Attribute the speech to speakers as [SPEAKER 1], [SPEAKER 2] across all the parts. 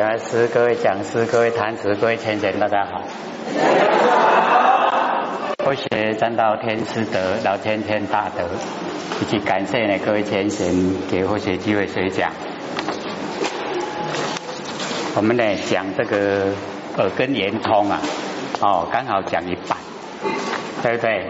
[SPEAKER 1] 老师、各位讲师、各位坛子、各位前贤，大家好。我学占道天师德，老天天大德，以及感谢呢各位前贤给我学机会学讲。我们呢讲这个耳根圆通啊，哦，刚好讲一半，对不对？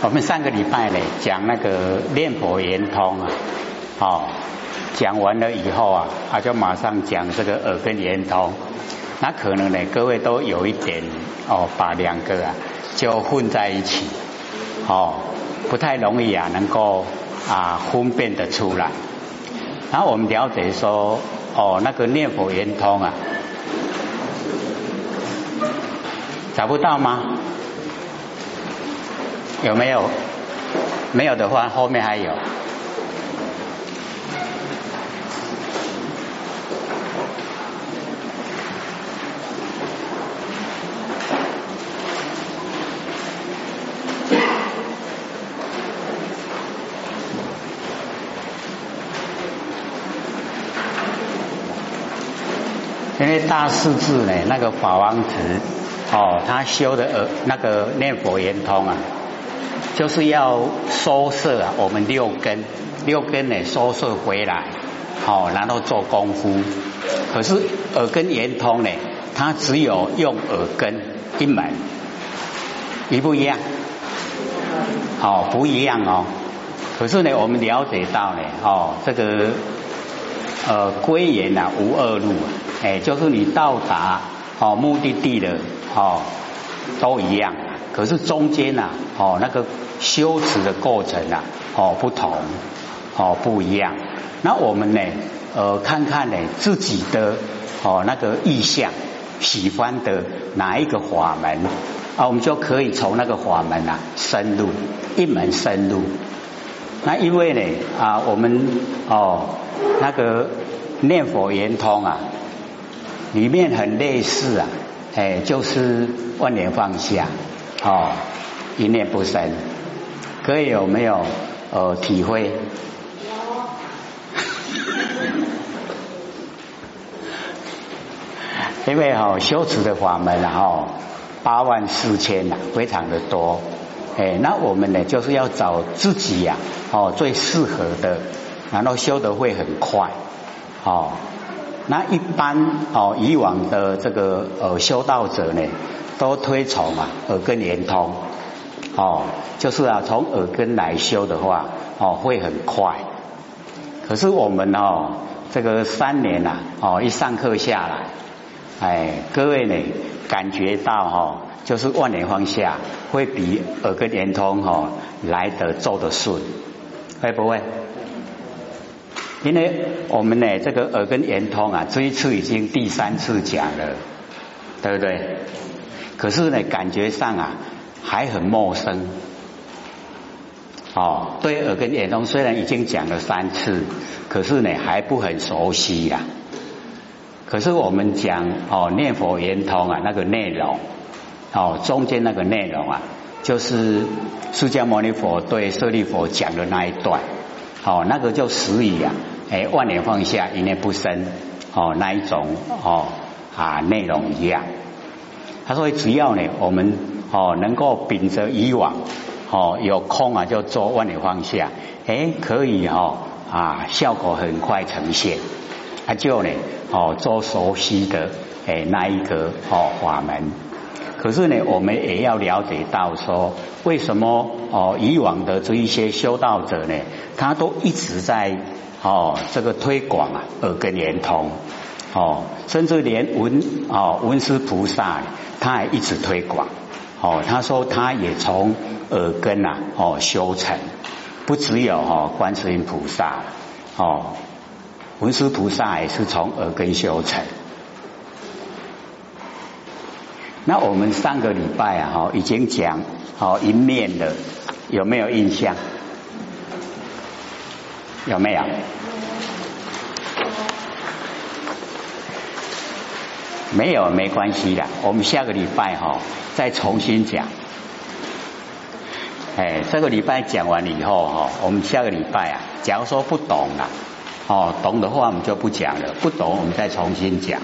[SPEAKER 1] 我们上个礼拜呢讲那个念佛圆通啊，哦，讲完了以后啊，他就马上讲这个耳根圆通。那可能呢，各位都有一点哦，把两个啊就混在一起，哦，不太容易啊，能够啊分辨得出来。然后我们了解说，哦，那个念佛圆通啊，找不到吗？有没有？没有的话，后面还有。因为大势至呢，那个法王子哦，他修的呃那个念佛圆通啊。就是要收摄啊，我们六根，六根呢收摄回来，好，然后做功夫。可是耳根圆通呢，它只有用耳根一门，一不一样？哦，不一样哦。可是呢，我们了解到呢，哦，这个呃归元啊无二路啊，哎，就是你到达哦目的地的哦都一样。可是中间呐，哦，那个修持的过程啊，哦，不同，哦，不一样。那我们呢，呃，看看呢自己的哦那个意向，喜欢的哪一个法门啊，我们就可以从那个法门啊深入一门深入。那因为呢啊，我们哦那个念佛圆通啊，里面很类似啊，哎，就是万年放下。哦，一念不生，各位有没有呃体会？因为哈修持的法门然后八万四千呐，非常的多。哎，那我们呢就是要找自己呀哦最适合的，然后修得会很快。哦，那一般哦以往的这个呃修道者呢？都推崇啊，耳根连通，哦，就是啊，从耳根来修的话，哦，会很快。可是我们哦，这个三年呐，哦，一上课下来，哎，各位呢，感觉到哈，就是万年放下，会比耳根连通哈来得做得顺，会不会？因为我们呢，这个耳根圆通啊，这一次已经第三次讲了，对不对？可是呢，感觉上啊还很陌生。哦，对耳根圆通虽然已经讲了三次，可是呢还不很熟悉呀。可是我们讲哦念佛圆通啊那个内容，哦中间那个内容啊，就是释迦牟尼佛对舍利佛讲的那一段，哦那个就始于啊，哎万年放下一念不生，哦那一种哦啊内容一样。他说：“只要呢，我们哦能够秉着以往哦有空啊就做万里放下，哎可以哈啊效果很快呈现。他就呢哦做熟悉的哎那一个哦法门。可是呢，我们也要了解到说，为什么哦以往的这一些修道者呢，他都一直在哦这个推广啊耳根圆通。”哦，甚至连文哦文殊菩萨，他还一直推广。哦，他说他也从耳根呐哦修成，不只有哦观世音菩萨哦，文殊菩萨也是从耳根修成。那我们上个礼拜啊哈已经讲好一面的，有没有印象？有没有？没有没关系的，我们下个礼拜哈再重新讲。哎，这个礼拜讲完了以后哈，我们下个礼拜啊，假如说不懂了，哦，懂的话我们就不讲了，不懂我们再重新讲，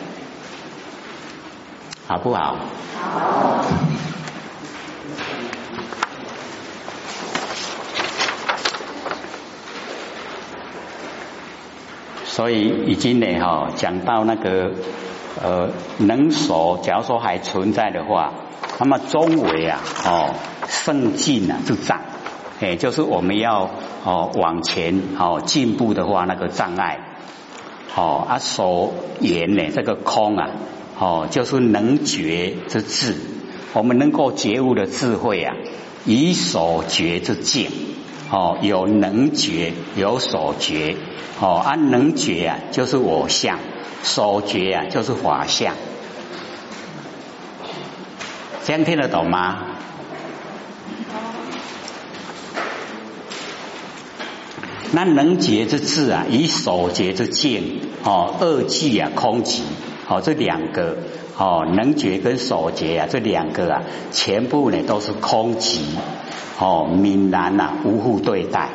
[SPEAKER 1] 好不好？所以已经呢哈，讲到那个呃能手，假如说还存在的话，那么中围啊哦圣境啊就障，哎就是我们要哦往前哦进步的话那个障碍，哦啊手言呢这个空啊哦就是能觉之智，我们能够觉悟的智慧啊，以所觉之境。哦，有能觉，有所觉，哦，啊，能觉啊，就是我相；所觉啊，就是法相。这样听得懂吗？那能觉之智啊，以所觉之境，哦，二句啊，空寂，哦，这两个，哦，能觉跟所觉啊，这两个啊，全部呢都是空寂。哦，闽南呐，无互对待，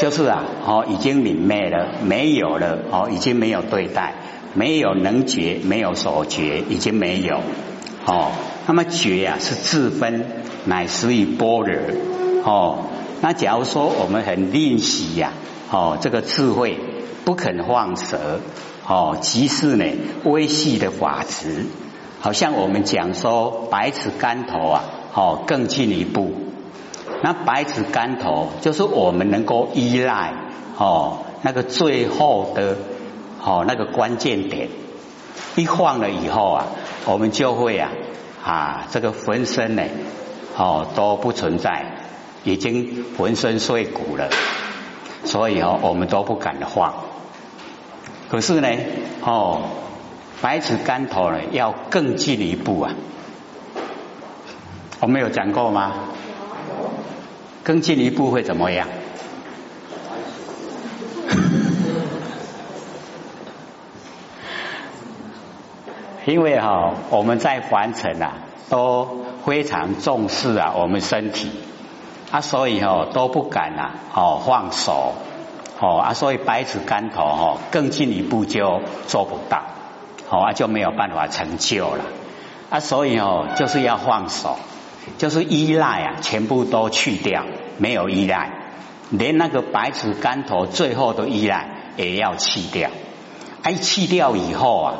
[SPEAKER 1] 就是啊，哦，已经泯灭了，没有了，哦，已经没有对待，没有能觉，没有所觉，已经没有，哦，那么觉啊是自分，乃始于般若，哦，那假如说我们很吝惜呀，哦，这个智慧不肯放舍，哦，即是呢微细的法执，好像我们讲说百尺竿头啊，哦，更进一步。那百尺竿头就是我们能够依赖哦，那个最后的哦那个关键点，一晃了以后啊，我们就会啊啊这个浑身呢哦都不存在，已经浑身碎骨了，所以哦我们都不敢晃。可是呢哦百尺竿头呢要更进一步啊，我们有讲过吗？更进一步会怎么样？因为哈，我们在凡尘啊，都非常重视啊，我们身体啊，所以哦都不敢啊，哦放手哦啊，所以百尺竿头哦，更进一步就做不到，好啊就没有办法成就了啊，所以哦就是要放手。就是依赖啊，全部都去掉，没有依赖，连那个百尺竿头最后的依赖也要去掉。哎，去掉以后啊，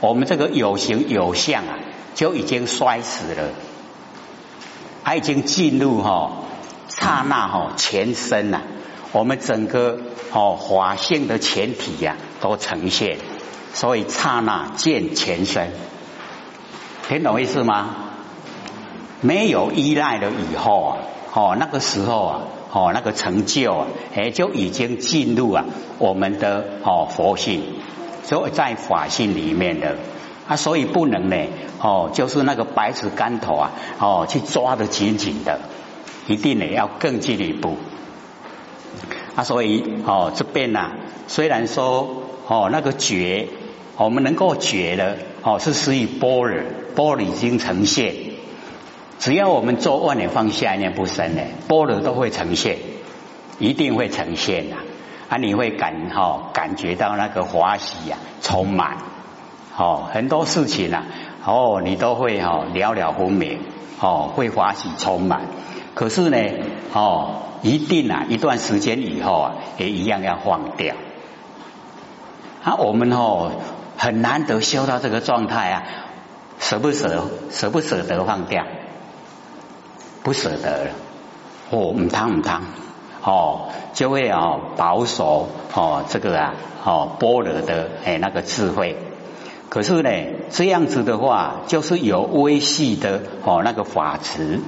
[SPEAKER 1] 我们这个有形有相啊，就已经衰死了，还已经进入哈刹那哈全身呐，我们整个哦法性的全体呀都呈现，所以刹那见全身，听懂意思吗？没有依赖了以后啊，哦，那个时候啊，哦，那个成就啊，哎，就已经进入啊我们的哦佛性，所以在法性里面的。啊，所以不能呢，哦，就是那个百尺竿头啊，哦，去抓得紧紧的，一定呢要更进一步。啊，所以哦这边呐，虽然说哦那个觉，我们能够觉了，哦是属于般若，般若已经呈现。只要我们做万年放下一念不生呢，般若都会呈现，一定会呈现呐！啊，你会感哈感觉到那个欢喜呀，充满哦，很多事情啊，哦，你都会哈了了分明哦，会欢喜充满。可是呢，哦，一定啊，一段时间以后啊，也一样要放掉。啊，我们哦很难得修到这个状态啊，舍不舍舍不舍得放掉？不舍得了，哦，唔贪唔贪，哦，就会哦保守哦这个啊哦般若的哎那个智慧。可是呢，这样子的话，就是有微细的哦那个法执，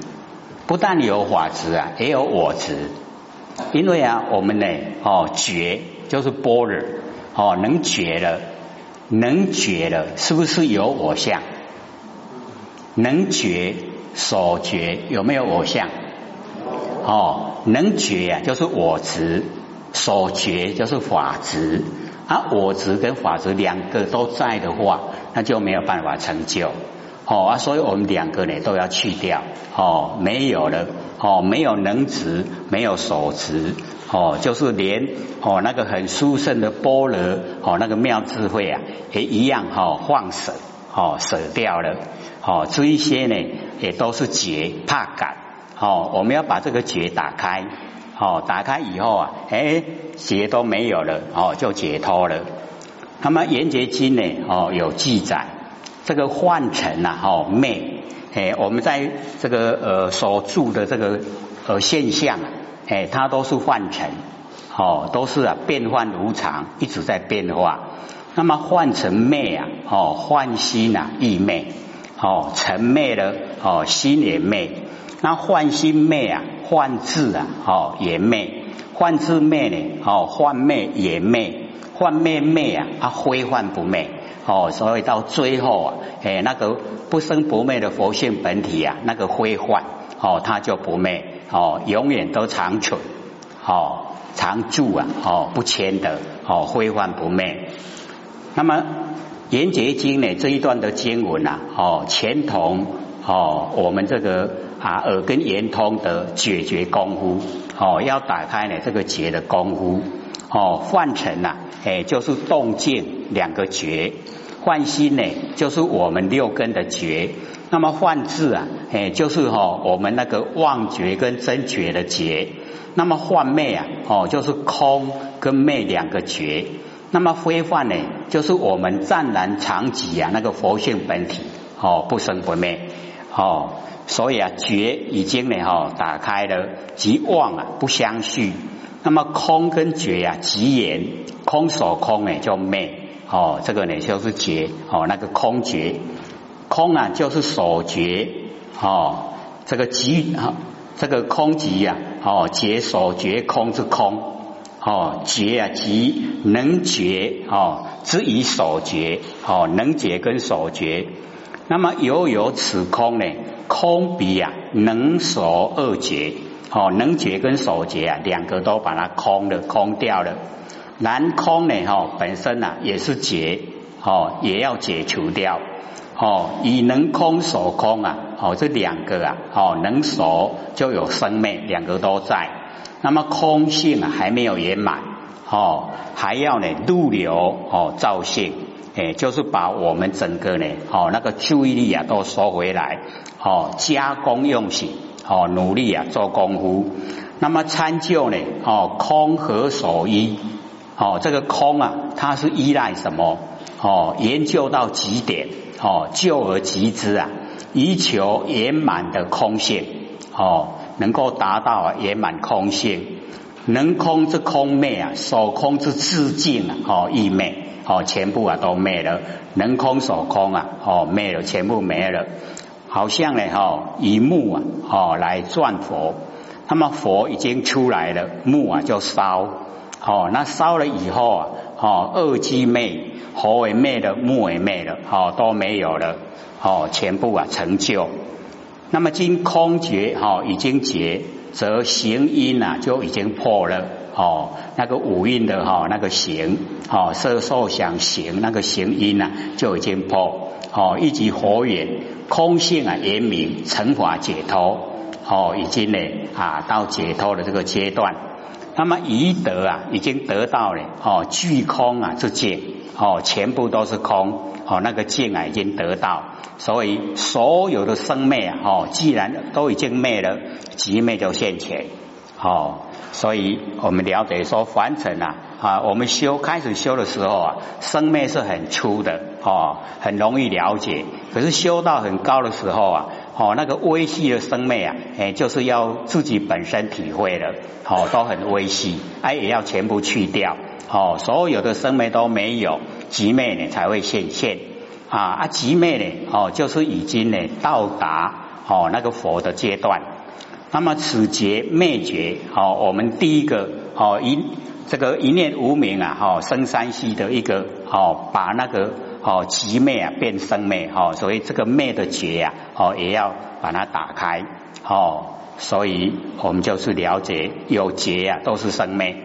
[SPEAKER 1] 不但有法执啊，也有我执。因为啊，我们呢哦觉就是般若哦能觉了，能觉了，是不是有我相？能觉。所觉有没有我相？哦，能觉啊，就是我执；所觉就是法执。啊，我执跟法执两个都在的话，那就没有办法成就。哦啊，所以我们两个呢都要去掉。哦，没有了。哦，没有能执，没有所执。哦，就是连哦那个很殊胜的般若，哦那个妙智慧啊，也一样哈放舍，哦舍掉了。哦，这一些呢也都是结怕感。哦，我们要把这个结打开。哦，打开以后啊，哎，结都没有了，哦，就解脱了。那么《圆觉经》呢，哦，有记载，这个幻尘呐，哦，昧，哎，我们在这个呃所住的这个呃现象，哎，它都是幻尘，哦，都是啊变幻无常，一直在变化。那么幻尘昧啊，哦，幻心啊亦昧，哦，尘昧了，哦，心也昧。那幻心昧啊，幻智啊，哦也昧；幻智昧呢，哦幻昧也昧；幻昧昧啊，啊非幻不昧。哦，所以到最后啊，哎那个不生不灭的佛性本体啊，那个非幻哦，它就不灭哦，永远都长存哦，常住啊哦，不迁的哦，非幻不灭。那么《圆觉经》呢这一段的经文啊，哦，前同哦我们这个。啊，耳根圆通的解决功夫哦，要打开呢这个结的功夫哦，换成呐，哎，就是动静两个觉，换心呢，就是我们六根的觉，那么换智啊，哎，就是哈我们那个妄觉跟真觉的觉，那么幻昧啊，哦，就是空跟昧两个觉，那么非幻呢，就是我们湛然常寂啊那个佛性本体哦，不生不灭哦。所以啊，觉已经呢哈打开了，即妄啊不相续。那么空跟觉啊即言，空所空呢叫昧哦，这个呢就是觉哦，那个空觉，空啊就是所觉哦，这个即啊这个空即呀哦，觉所觉空之空哦，觉啊即能觉哦之以所觉哦，能觉跟所觉。那么犹有此空呢？空比啊能所二觉，哦能觉跟所觉啊两个都把它空了，空掉了。难空呢？哈本身啊也是觉，哦也要解除掉。哦以能空所空啊，哦这两个啊，哦能所就有生灭，两个都在。那么空性啊还没有圆满，哦还要呢入流哦造性。哎，就是把我们整个呢，哦，那个注意力啊，都收回来，哦，加工用心，哦，努力啊，做功夫。那么参究呢，哦，空何所依，哦，这个空啊，它是依赖什么？哦，研究到极点，哦，就而极之啊，以求圆满的空性，哦，能够达到圆满空性，能空之空昧啊，所空之自净啊，哦，亦昧。哦，全部啊都灭了，能空所空啊，哦灭了，全部没了。好像呢，哈以木啊，哦来转佛，那么佛已经出来了，木啊就烧，哦那烧了以后啊，哦二机灭，火也灭了，木也灭了，哦都没有了，哦全部啊成就。那么今空觉，哈已经结，则行因啊就已经破了。哦，那个五蕴的哈，那个行，哦，色受想行，那个行因呐，就已经破，哦，一级火眼空性啊，圆明成法解脱，哦，已经呢啊，到解脱的这个阶段。那么疑得啊，已经得到了，哦，具空啊之境，哦，全部都是空，哦，那个境啊已经得到，所以所有的生灭啊，哦，既然都已经灭了，即灭就现前，哦。所以我们了解说凡尘啊啊，我们修开始修的时候啊，生灭是很粗的。哦，很容易了解。可是修到很高的时候啊，哦那个微细的生灭啊，哎就是要自己本身体会的，哦都很微细，哎也要全部去掉，哦所有的生灭都没有，极灭呢才会显现啊啊极灭呢哦就是已经呢到达哦那个佛的阶段。那么此劫灭绝，好，我们第一个好一这个一念无明啊，好生三息的一个好，把那个好极灭啊变生灭，好，所以这个灭的劫呀，好也要把它打开，好，所以我们就是了解有劫呀都是生灭。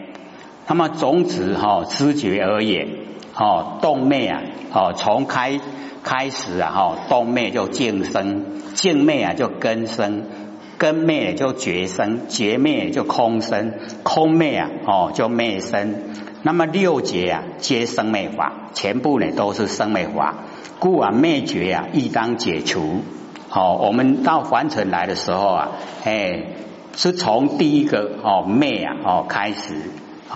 [SPEAKER 1] 那么种子哈知觉而言，哦动灭啊，哦从开开始啊哈动灭就静生，静灭啊就根生，根灭就绝生，绝灭就空生，空灭啊哦就灭生。那么六劫啊皆生灭法，全部呢都是生灭法，故啊灭绝啊亦当解除。好，我们到凡尘来的时候啊，哎是从第一个哦灭啊哦开始。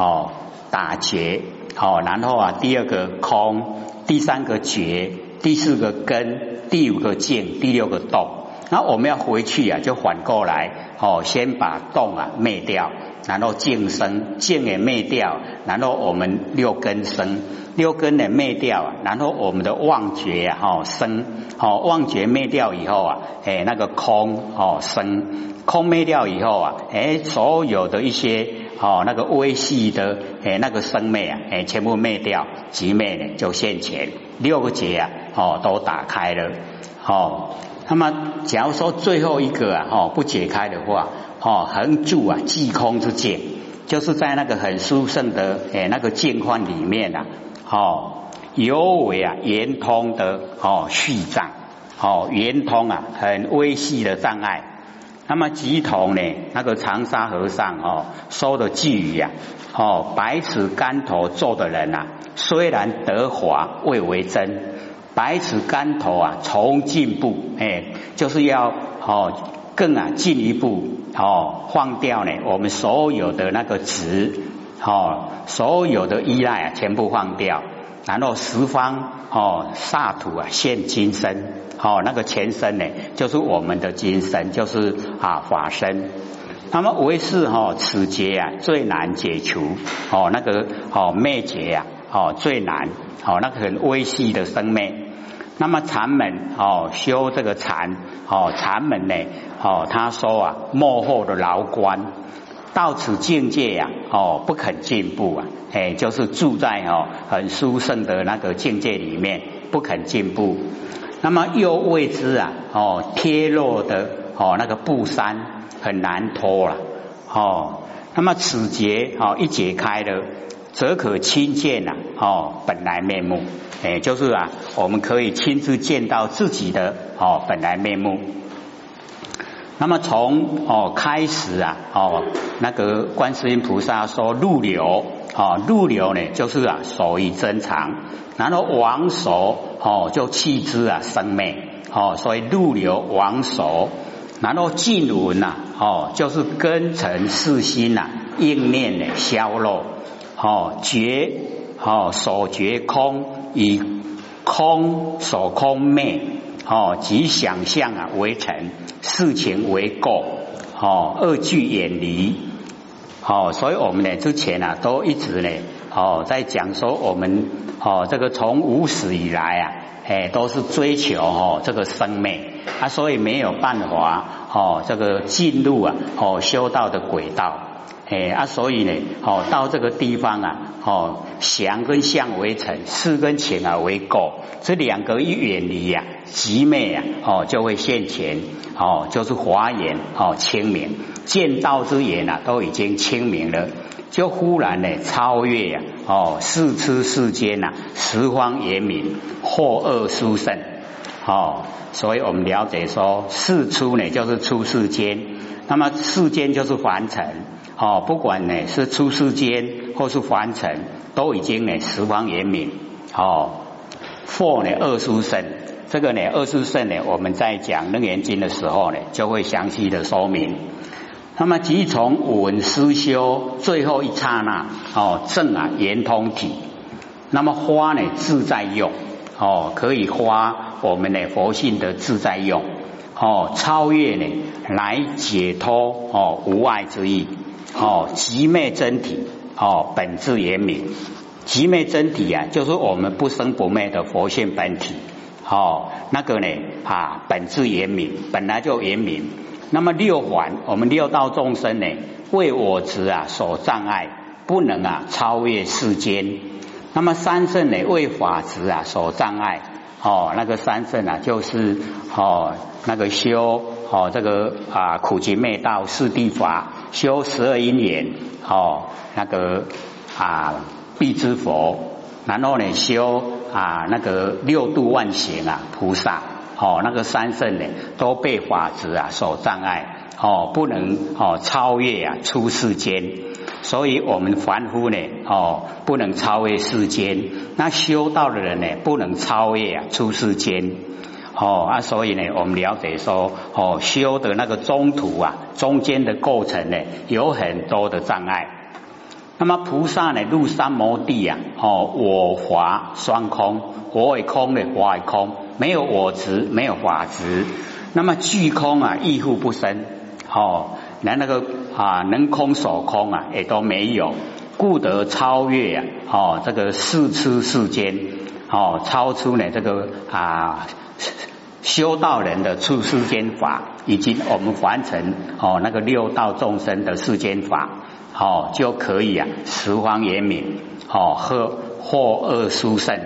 [SPEAKER 1] 哦，打劫，哦，然后啊，第二个空，第三个觉，第四个根，第五个静，第六个动。那我们要回去啊，就反过来，哦，先把动啊灭掉，然后静生，静也灭掉，然后我们六根生，六根也灭掉，然后我们的妄觉啊，哦生，哦妄觉灭掉以后啊，哎那个空哦生，空灭掉以后啊，哎所有的一些。哦，那个微细的诶，那个生灭啊，诶，全部灭掉，即灭呢就现前，六个劫啊，哦，都打开了。哦，那么假如说最后一个啊，哦，不解开的话，哦，横住啊，即空之境，就是在那个很殊胜的诶那个境况里面啊，哦，尤为啊圆通的哦续障，哦圆通啊很微细的障碍。那么吉同呢？那个长沙和尚哦说的寄语呀，哦百尺竿头做的人呐，虽然得华未为真，百尺竿头啊，从进步哎，就是要哦更啊进一步哦放掉呢我们所有的那个执哦所有的依赖啊全部放掉，然后十方哦刹土啊现金身。哦，那个前身呢，就是我们的精神，就是啊法身。那么唯是哈此劫啊最难解除哦，那个哦灭劫呀哦最难哦那个很微细的生灭。那么禅门哦修这个禅哦禅门呢哦他说啊幕后的牢关到此境界呀哦不肯进步啊哎就是住在哦很殊胜的那个境界里面不肯进步。那么又谓之啊，哦，贴落的哦那个布衫很难脱了，哦，那么此节哦一解开了，则可亲见呐，哦本来面目，哎，就是啊，我们可以亲自见到自己的哦本来面目。那么从哦开始啊，哦那个观世音菩萨说入流，哦入流呢就是啊所以真常。然后王守哦，就弃之啊生灭哦，所以入流王守。然后静闻呐哦，就是根尘世心呐应念的消落哦，觉哦所觉空以空所空灭哦，即想象啊为尘，事情为过哦，二句远离哦，所以我们呢之前啊都一直呢。哦，在讲说我们哦，这个从无始以来啊，哎，都是追求哦这个生命啊，所以没有办法哦，这个进入啊哦修道的轨道，哎啊，所以呢，哦到这个地方啊，哦祥跟相为成，事跟情啊为构，这两个一远离呀，极昧啊，哦就会现前，哦就是华严哦清明，见道之言啊，都已经清明了。就忽然呢，超越呀，哦，世出世间呐，十方严明，祸恶殊胜，哦，所以我们了解说，世出呢就是出世间，那么世间就是凡尘，哦，不管呢是出世间或是凡尘，都已经呢十方圆明，哦，佛呢二殊胜，这个呢二殊胜呢，我们在讲楞严经的时候呢，就会详细的说明。那么即从稳思修最后一刹那哦正啊圆通体，那么花呢自在用。哦可以花我们的佛性的自在用。哦超越呢来解脱哦无碍之意哦极灭真体哦本质圆明极灭真体啊就是我们不生不灭的佛性本体哦那个呢啊本质圆明本来就圆明。那么六环，我们六道众生呢，为我执啊所障碍，不能啊超越世间。那么三圣呢，为法执啊所障碍，哦，那个三圣啊，就是哦那个修哦这个啊苦集灭道四谛法，修十二因缘，哦那个啊必之佛，然后呢修啊那个六度万行啊菩萨，哦那个三圣呢都被法执啊所障碍，哦不能哦超越啊出世间，所以我们凡夫呢哦不能超越世间，那修道的人呢不能超越啊出世间。哦啊，所以呢，我们了解说，哦，修的那个中途啊，中间的过程呢，有很多的障碍。那么菩萨呢，入三摩地啊，哦，我法双空，我为空的，法为空，没有我执，没有法执。那么具空啊，亦复不生。哦，连那个啊，能空所空啊，也都没有，故得超越啊，哦，这个世出世间，哦，超出呢这个啊。修道人的出世间法，以及我们凡尘哦那个六道众生的世间法，哦就可以啊十方圆明哦和或恶殊胜。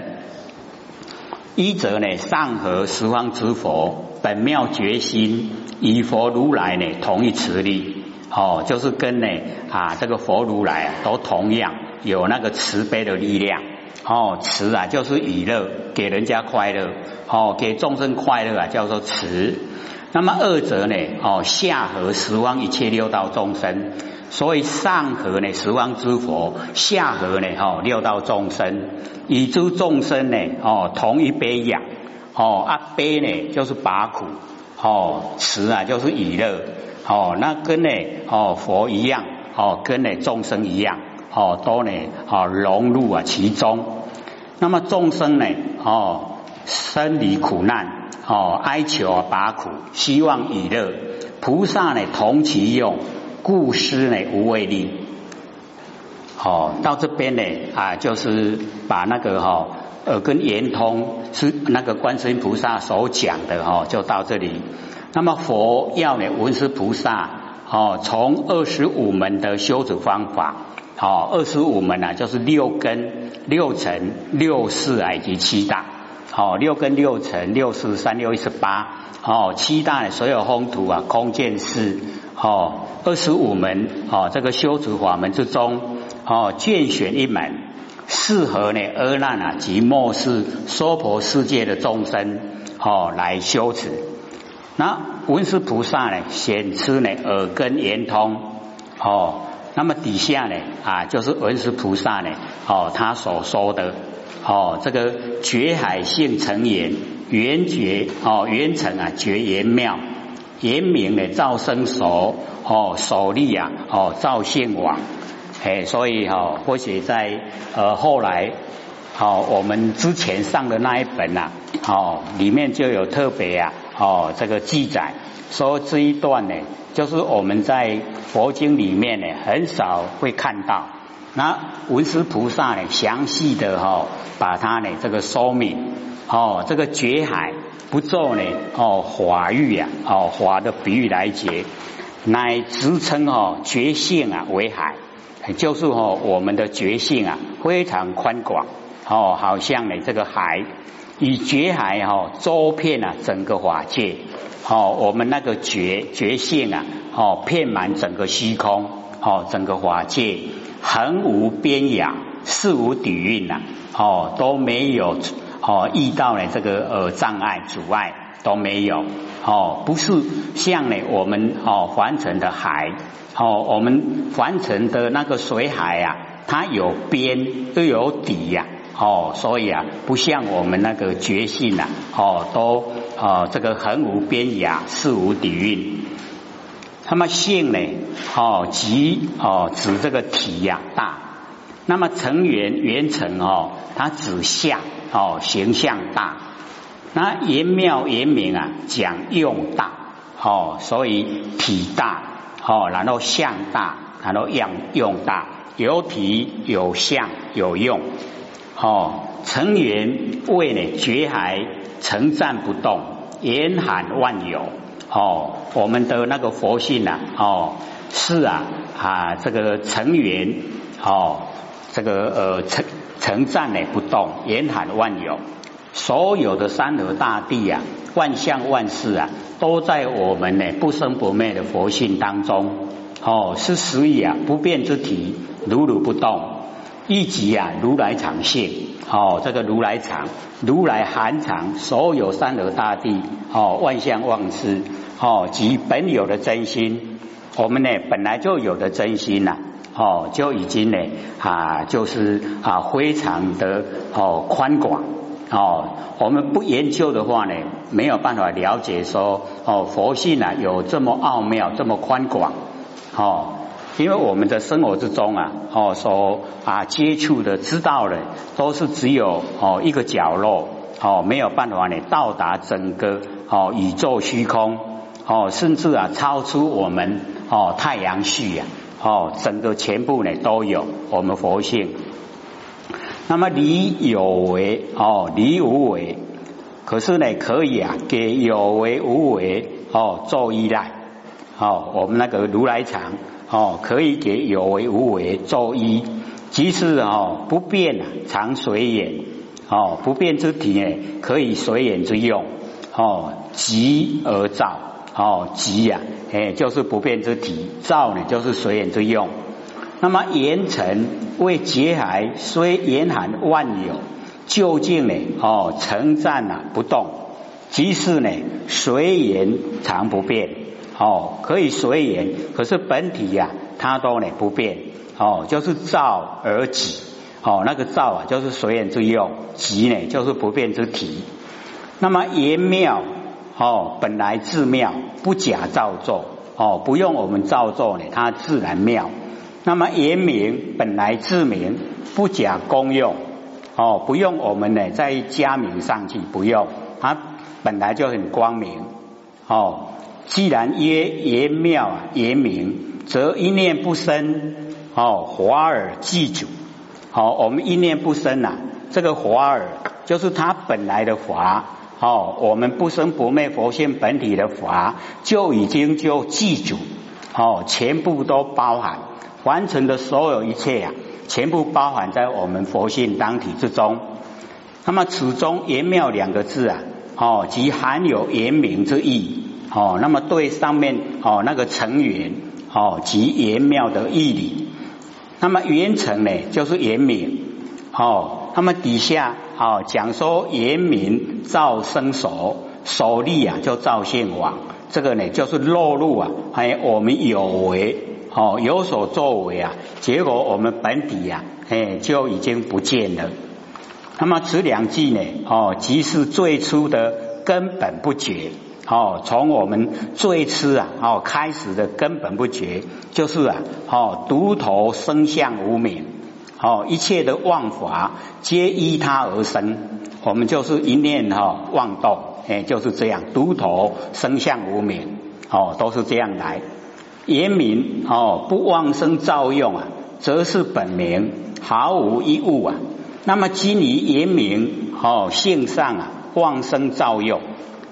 [SPEAKER 1] 一则呢上合十方之佛本妙觉心，与佛如来呢同一慈力，哦就是跟呢啊这个佛如来啊都同样有那个慈悲的力量。哦，慈啊，就是娱乐，给人家快乐，哦，给众生快乐啊，叫做慈。那么二者呢，哦，下合十方一切六道众生，所以上合呢十方之佛，下合呢哦六道众生，以诸众生呢哦同一杯养，哦啊杯呢就是拔苦，哦慈啊就是娱乐，哦那跟呢哦佛一样，哦跟呢众生一样。哦，都呢，哦，融入啊其中。那么众生呢，哦，生离苦难，哦，哀求啊拔苦，希望以乐。菩萨呢，同其用，故施呢无畏力。哦，到这边呢，啊，就是把那个哈耳根圆通是那个观世音菩萨所讲的哈，就到这里。那么佛要呢，文殊菩萨，哦，从二十五门的修持方法。哦，二十五门啊，就是六根、六尘、六识以及七大。哦，六根、六尘、六识、三六一十八。哦，七大所有风土啊，空见识。哦，二十五门哦，这个修持法门之中，哦，见选一门，适合呢阿难啊及末世娑婆世界的众生哦来修持。那文殊菩萨呢，显出呢耳根圆通。哦。那么底下呢啊，就是文殊菩萨呢哦，他所说的哦，这个觉海性成言，圆觉哦，圆成啊，觉言妙，言明呢造生熟哦，首立啊哦，造性王哎，所以哈，或许在呃后来好，我们之前上的那一本呐哦，里面就有特别啊哦这个记载。说这一段呢，就是我们在佛经里面呢很少会看到。那文殊菩萨呢，详细的哈，把它呢这个说明哦，这个觉海不做呢哦华喻啊哦华的比喻来解，乃直称哦觉性啊为海，就是哦我们的觉性啊非常宽广哦，好像呢这个海以觉海哈周遍啊整个法界。哦，我们那个觉觉性啊，哦，遍满整个虚空，哦，整个法界，恒无边涯，事无底蕴呐，哦，都没有哦遇到了这个呃障碍阻碍都没有，哦，不是像呢我们哦凡尘的海，哦，我们凡尘的那个水海啊，它有边又有底呀。哦，所以啊，不像我们那个觉性呐，哦，都哦这个恒无边涯，事无底蕴。那么性呢，哦，即哦指这个体呀大。那么成圆圆成哦，它指相哦形象大。那言妙言明啊，讲用大哦，所以体大哦，然后相大，然后样用大，有体有相有用。哦，成圆为呢觉海成赞不动，严罕万有。哦，我们的那个佛性啊，哦是啊啊这个成圆哦这个呃成成赞呢不动，严罕万有。所有的山河大地啊，万象万事啊，都在我们呢不生不灭的佛性当中。哦，是实以啊不变之体，如如不动。一即啊如来常性哦，这个如来常，如来含藏所有三河大地哦，万象万事哦，及本有的真心，我们呢本来就有的真心呐。哦，就已经呢啊，就是啊，非常的哦宽广哦。我们不研究的话呢，没有办法了解说哦，佛性啊有这么奥妙，这么宽广哦。因为我们的生活之中啊，哦，所啊接触的、知道的，都是只有哦一个角落哦，没有办法呢到达整个哦宇宙虚空哦，甚至啊超出我们哦太阳系呀。哦，整个全部呢都有我们佛性。那么离有为哦，离无为，可是呢可以啊给有为无为哦做依赖。哦，我们那个如来藏哦可以给有为无为做依，即是哦不变啊常随缘哦不变之体呢可以随缘之用哦即而造。哦，极呀，哎，就是不变之体；造呢，就是随缘之用。那么严尘为劫海，虽严寒万有，究竟呢？哦，成战啊，不动；即是呢，随缘常不变。哦，可以随缘，可是本体呀，它都呢不变。哦，就是造而己。哦，那个造啊，就是随缘之用；极呢，就是不变之体。那么严妙。哦，本来自妙，不假造作。哦，不用我们造作呢，它自然妙。那么言明本来自明，不假功用。哦，不用我们呢再加名上去，不用，它本来就很光明。哦，既然曰言妙啊，言明，则一念不生。哦，华而记主。好，我们一念不生呐，这个华而就是它本来的华。哦，我们不生不灭佛性本体的华，就已经就记住，哦，全部都包含，完成的所有一切呀，全部包含在我们佛性当体之中。那么此中言妙两个字啊，哦，即含有言明之意，哦，那么对上面哦那个成缘，哦，即言妙的义理。那么圆成呢，就是言明，哦。那么底下哦讲说严明造生手手力啊，就造现王，这个呢就是落入啊，还有我们有为哦有所作为啊，结果我们本体呀，哎就已经不见了。那么此两句呢，哦即是最初的根本不绝哦，从我们最初啊哦开始的根本不绝，就是啊哦独头生相无名。哦，一切的妄法皆依他而生，我们就是一念哈妄动，哎，就是这样，独头生相无名，哦，都是这样来。言明哦，不妄生造用啊，则是本名，毫无一物啊。那么基于言明哦性上啊妄生造用，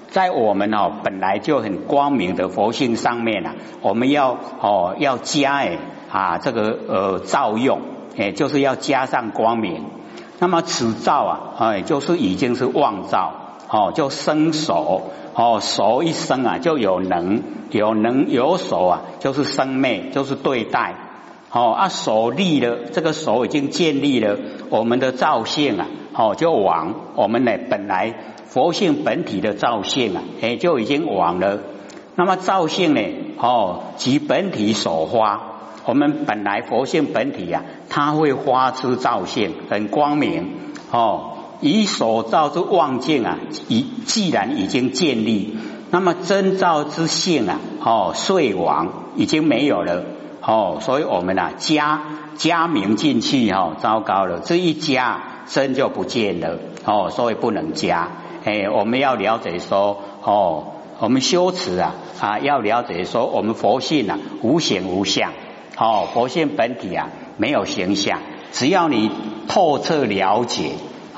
[SPEAKER 1] 在我们哦本来就很光明的佛性上面啊，我们要哦要加哎啊这个呃造用。哎，就是要加上光明。那么此造啊，哎，就是已经是妄造哦，就生熟哦，熟一生啊，就有能有能有手啊，就是生灭，就是对待哦啊，手立了，这个手已经建立了我们的造性啊，哦，就往我们呢本来佛性本体的造性啊，哎，就已经往了。那么造性呢，哦，即本体所发。我们本来佛性本体呀，它会发出照性，很光明哦。以所造之妄境啊，已既然已经建立，那么真造之性啊，哦，遂亡，已经没有了哦。所以我们啊，加加名进去哦，糟糕了，这一加真就不见了哦，所以不能加。哎，我们要了解说哦，我们修持啊啊，要了解说我们佛性啊，无形无相。哦，佛性本体啊，没有形象。只要你透彻了解，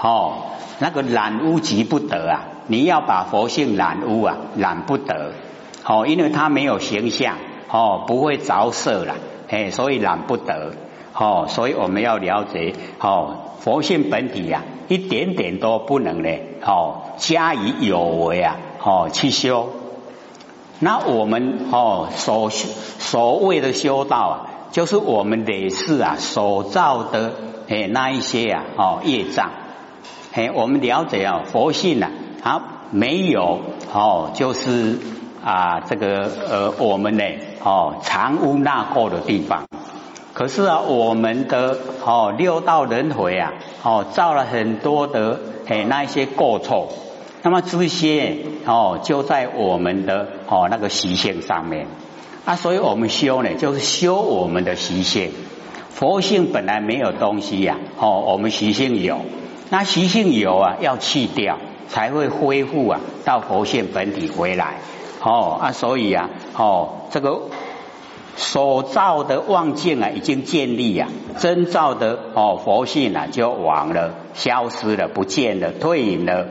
[SPEAKER 1] 哦，那个染污即不得啊！你要把佛性染污啊，染不得。哦，因为它没有形象，哦，不会着色了，哎，所以染不得。哦，所以我们要了解，哦，佛性本体呀，一点点都不能呢，哦，加以有为啊，哦，去修。那我们哦，所所谓的修道啊。就是我们累世啊所造的哎那一些啊哦业障，哎我们了解啊佛性啊，它没有哦就是啊这个呃我们呢哦藏污纳垢的地方。可是啊，我们的哦六道轮回啊，哦造了很多的哎那一些过错，那么这些哦就在我们的哦那个习性上面啊，所以我们修呢，就是修我们的习性。佛性本来没有东西呀，哦我们习性有，那习性有啊，要去掉才会恢复啊到佛性本体回来。哦啊，所以啊，哦这个。所造的妄境啊，已经建立啊，真造的哦佛性啊就亡了，消失了，不见了，退隐了。